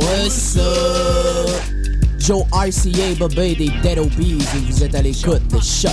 What's up? Joe RCA, Bobé des Dead Obies et vous êtes à l'écoute de Choc.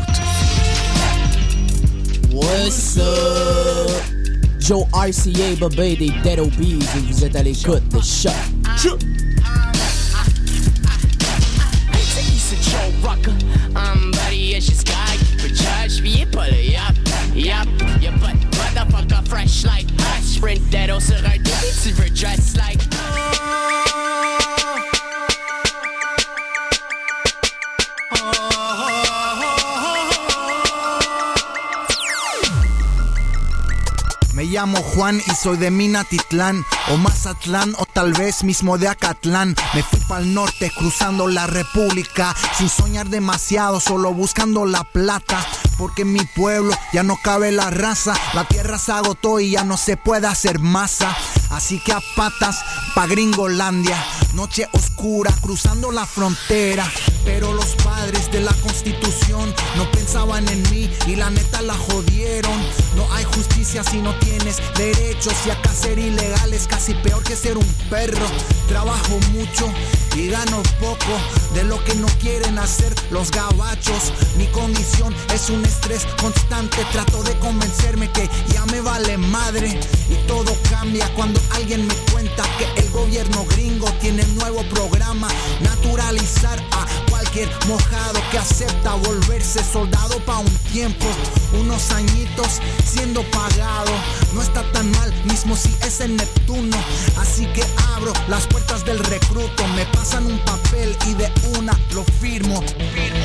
What's up? Joe RCA, Babé des Dead Obies et vous êtes à l'écoute de Choc. Choc. Buddy, it's just guy for judge. Be it pull it up, yup. Your butt, motherfucker, fresh like us. Sprint that also right there. Tu veux dress like llamo Juan y soy de Minatitlán, o Mazatlán, o tal vez mismo de Acatlán. Me fui el norte cruzando la república, sin soñar demasiado, solo buscando la plata. Porque en mi pueblo ya no cabe la raza, la tierra se agotó y ya no se puede hacer masa. Así que a patas pa' Gringolandia, noche oscura cruzando la frontera. Pero los padres de la constitución no pensaban en mí y la neta la jodieron. No hay justicia si no tienes derechos y acá ser ilegal es casi peor que ser un perro. Trabajo mucho y gano poco de lo que no quieren hacer los gabachos. Mi condición es un estrés constante. Trato de convencerme que ya me vale madre y todo cambia cuando alguien me cuenta que el gobierno gringo tiene un nuevo programa naturalizar a mojado que acepta volverse soldado pa' un tiempo, unos añitos siendo pagado. No está tan mal, mismo si es el Neptuno. Así que abro las puertas del recruto, me pasan un papel y de una lo firmo. firmo.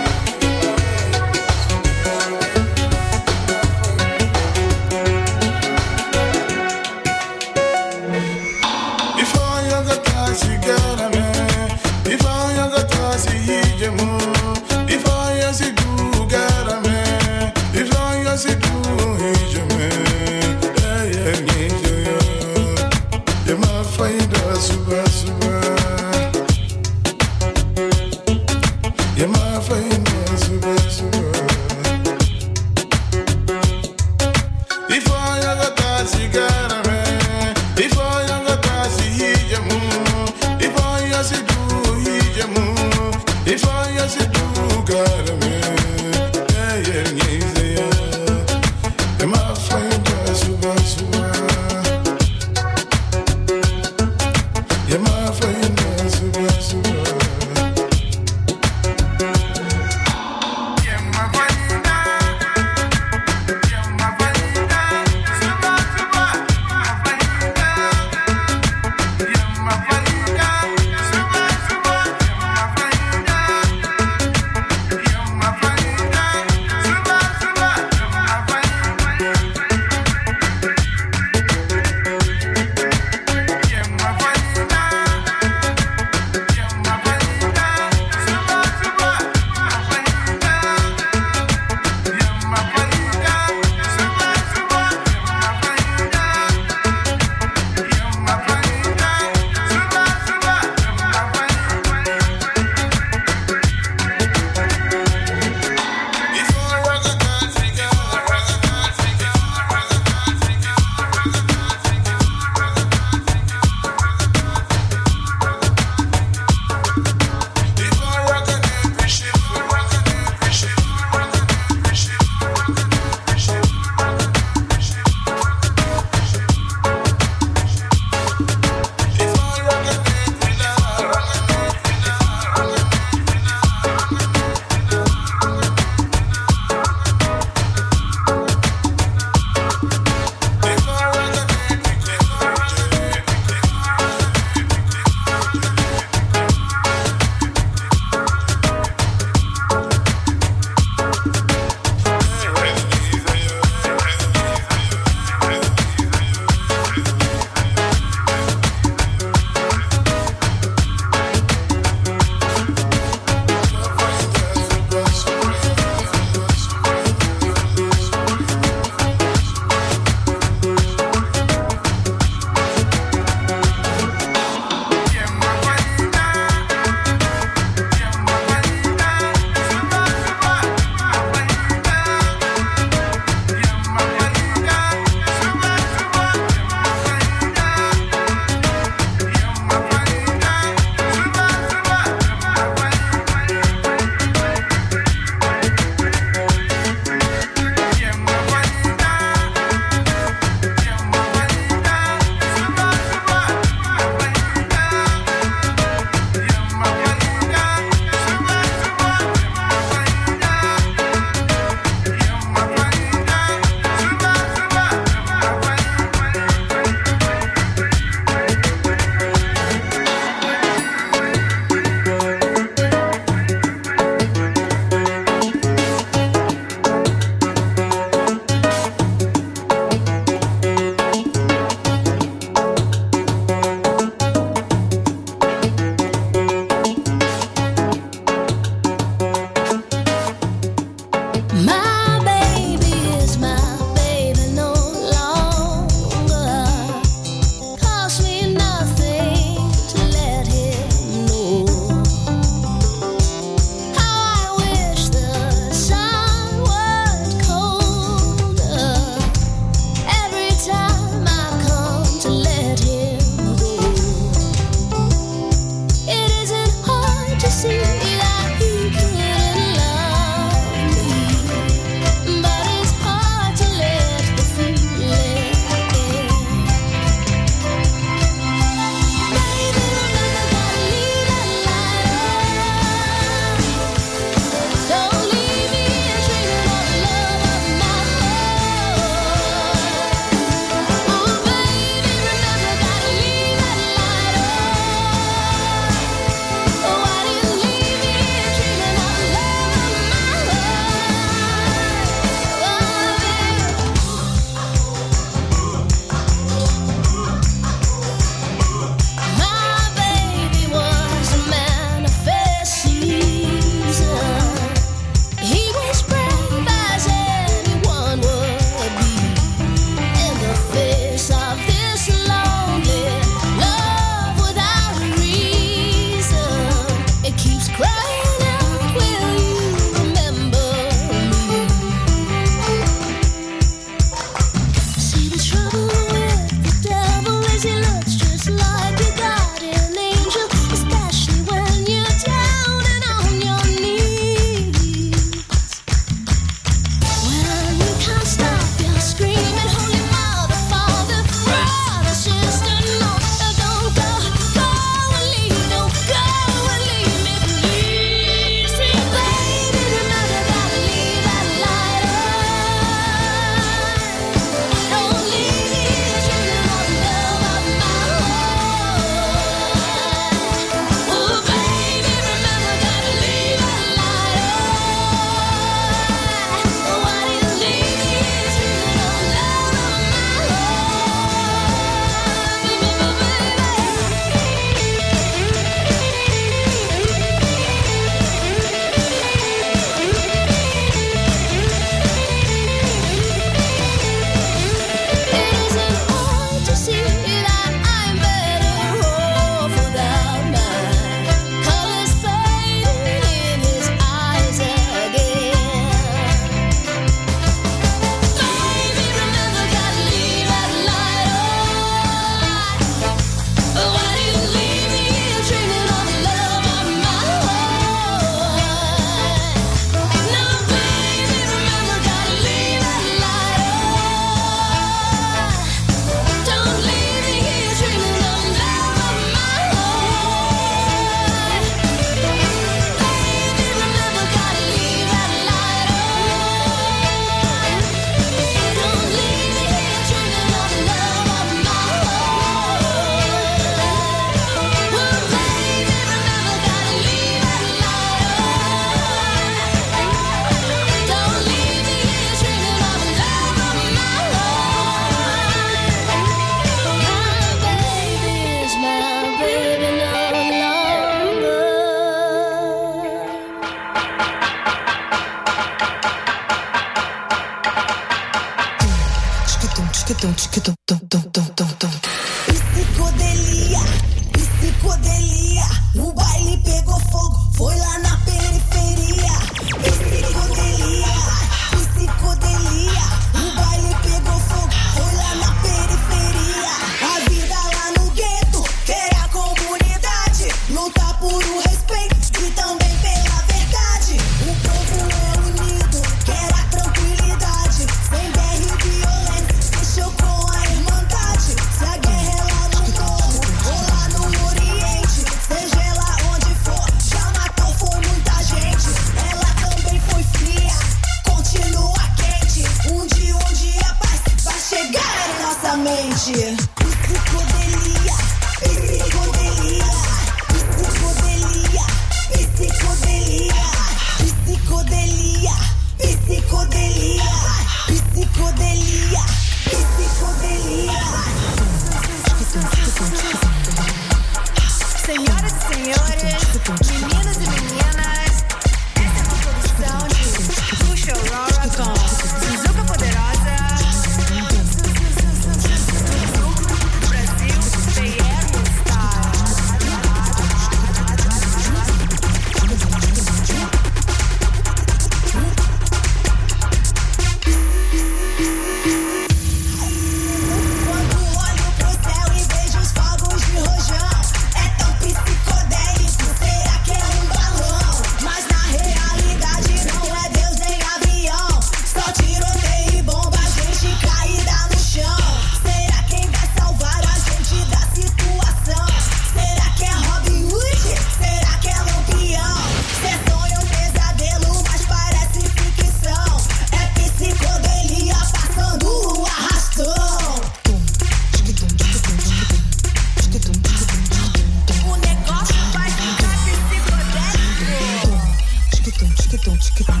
don't you get down,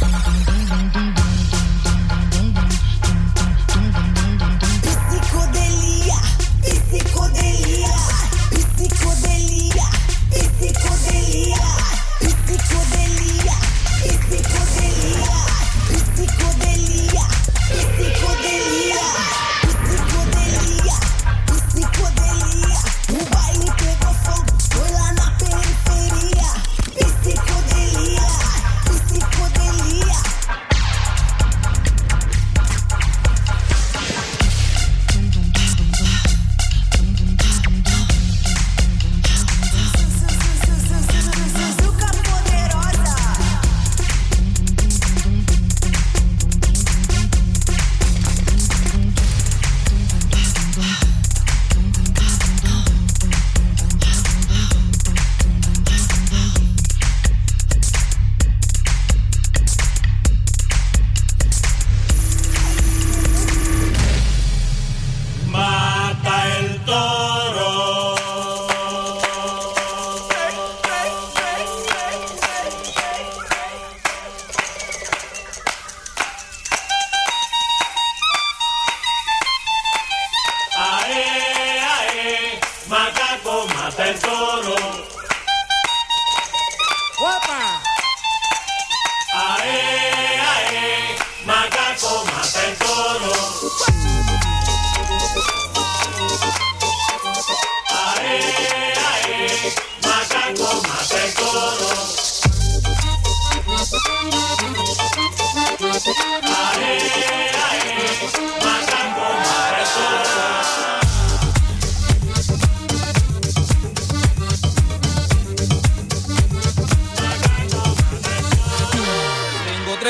down, down, down.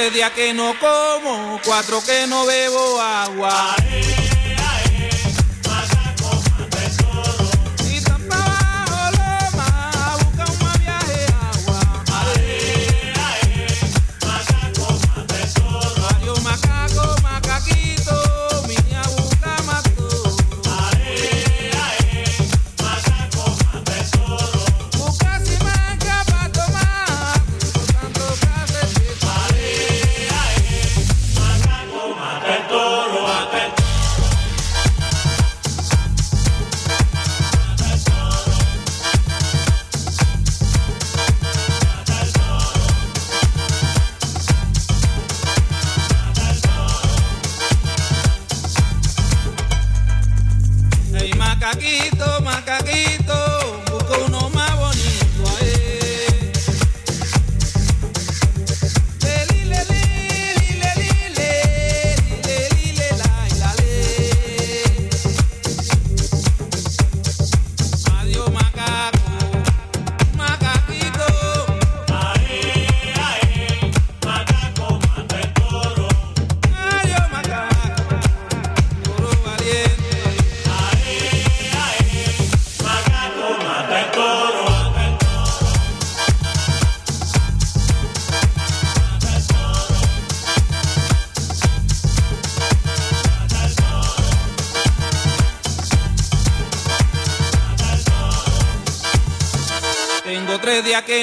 Tres días que no como, cuatro que no bebo agua.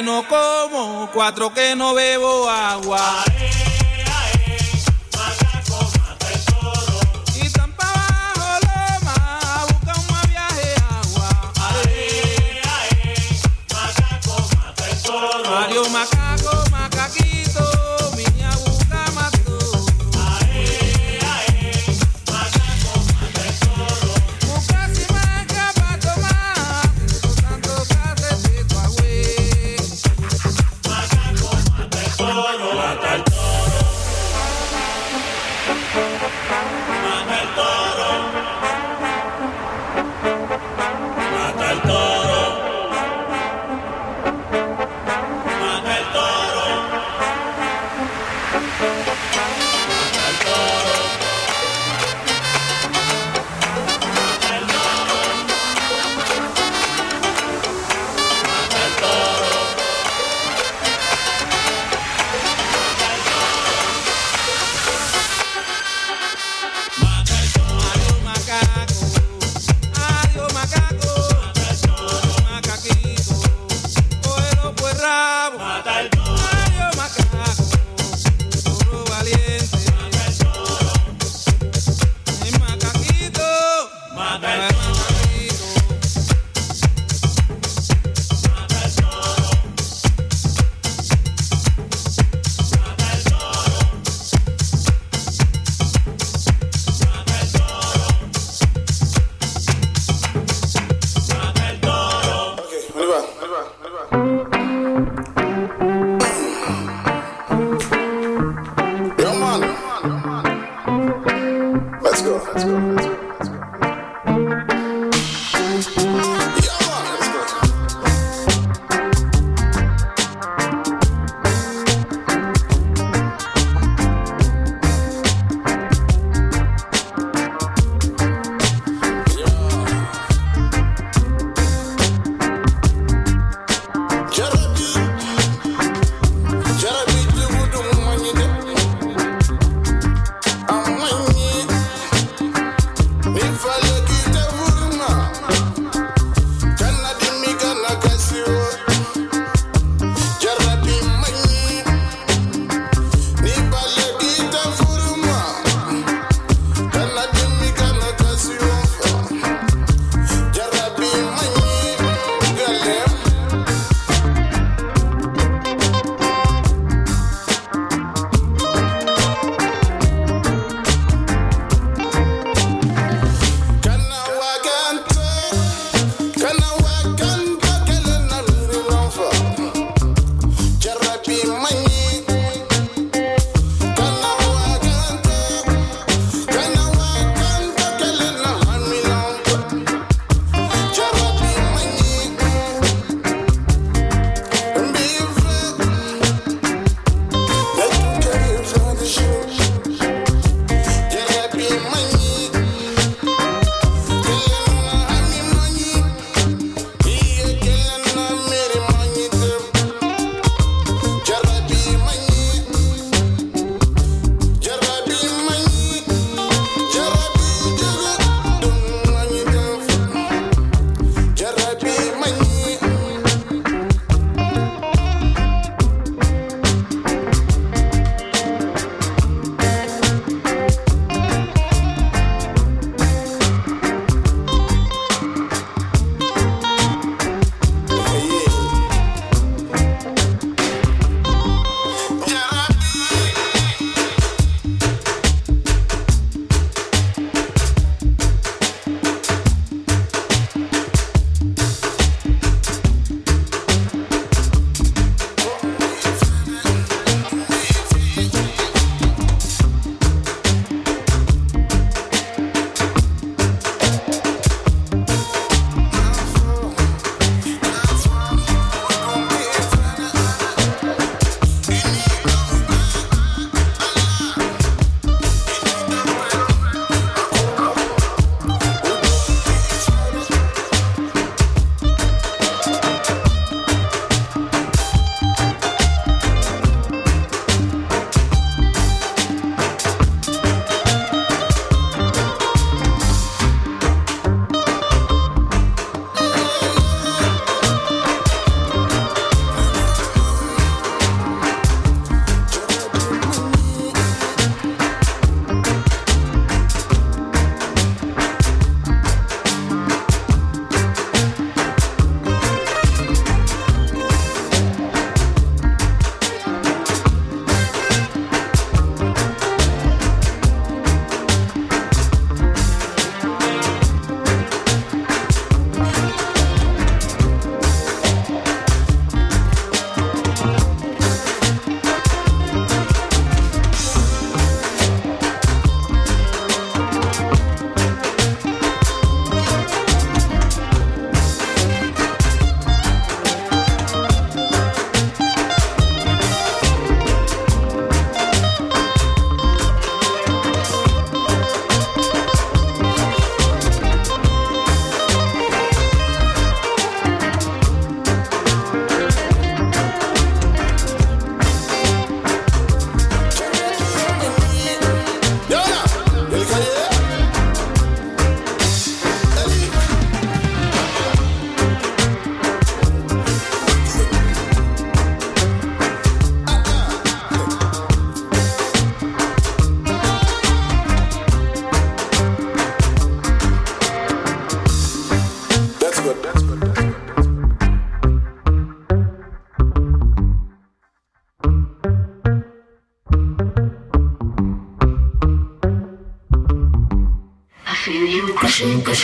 No como, cuatro que no bebo agua.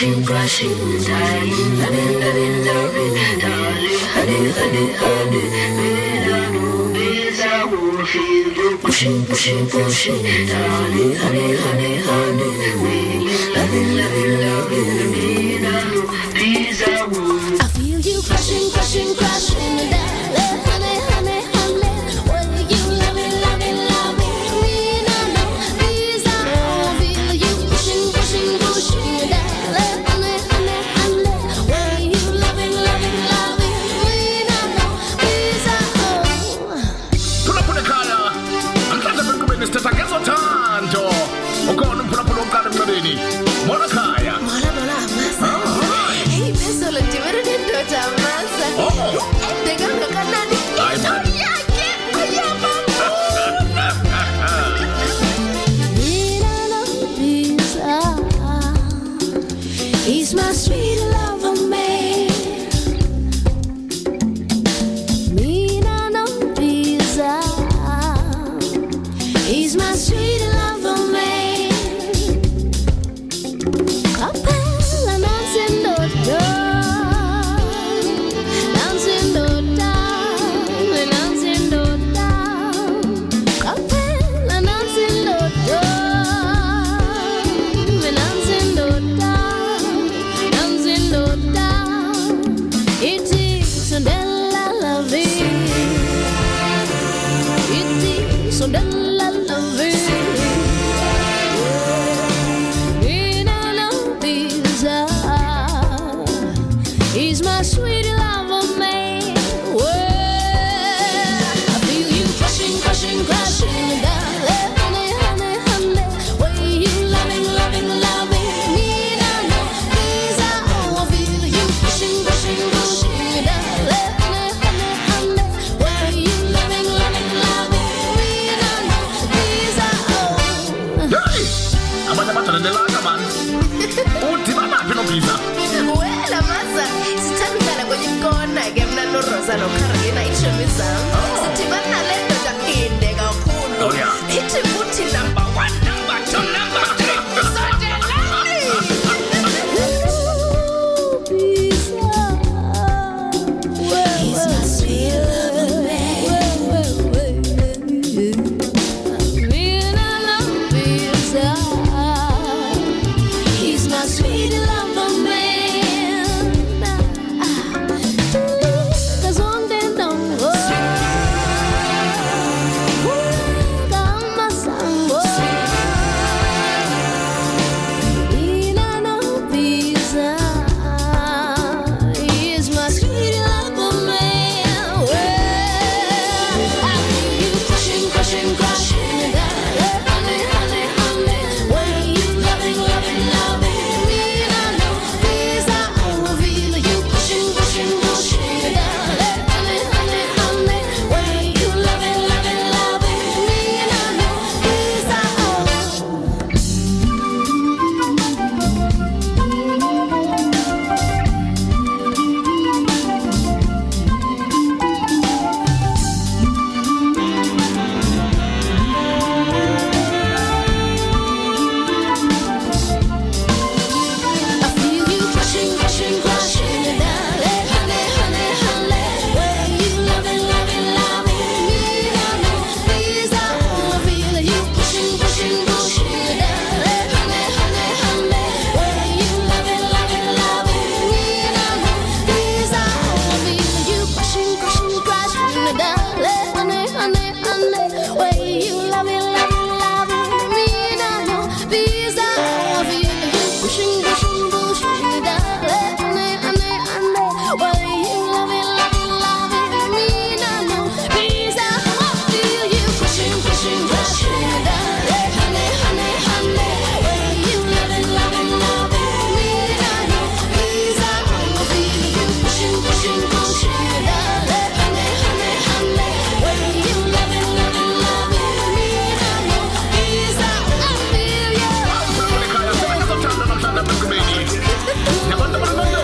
blushing, blushing, dying, loving, loving, loving, darling. Honey, honey, honey, honey, honey, honey, honey, honey, we loving, loving. He's my sweet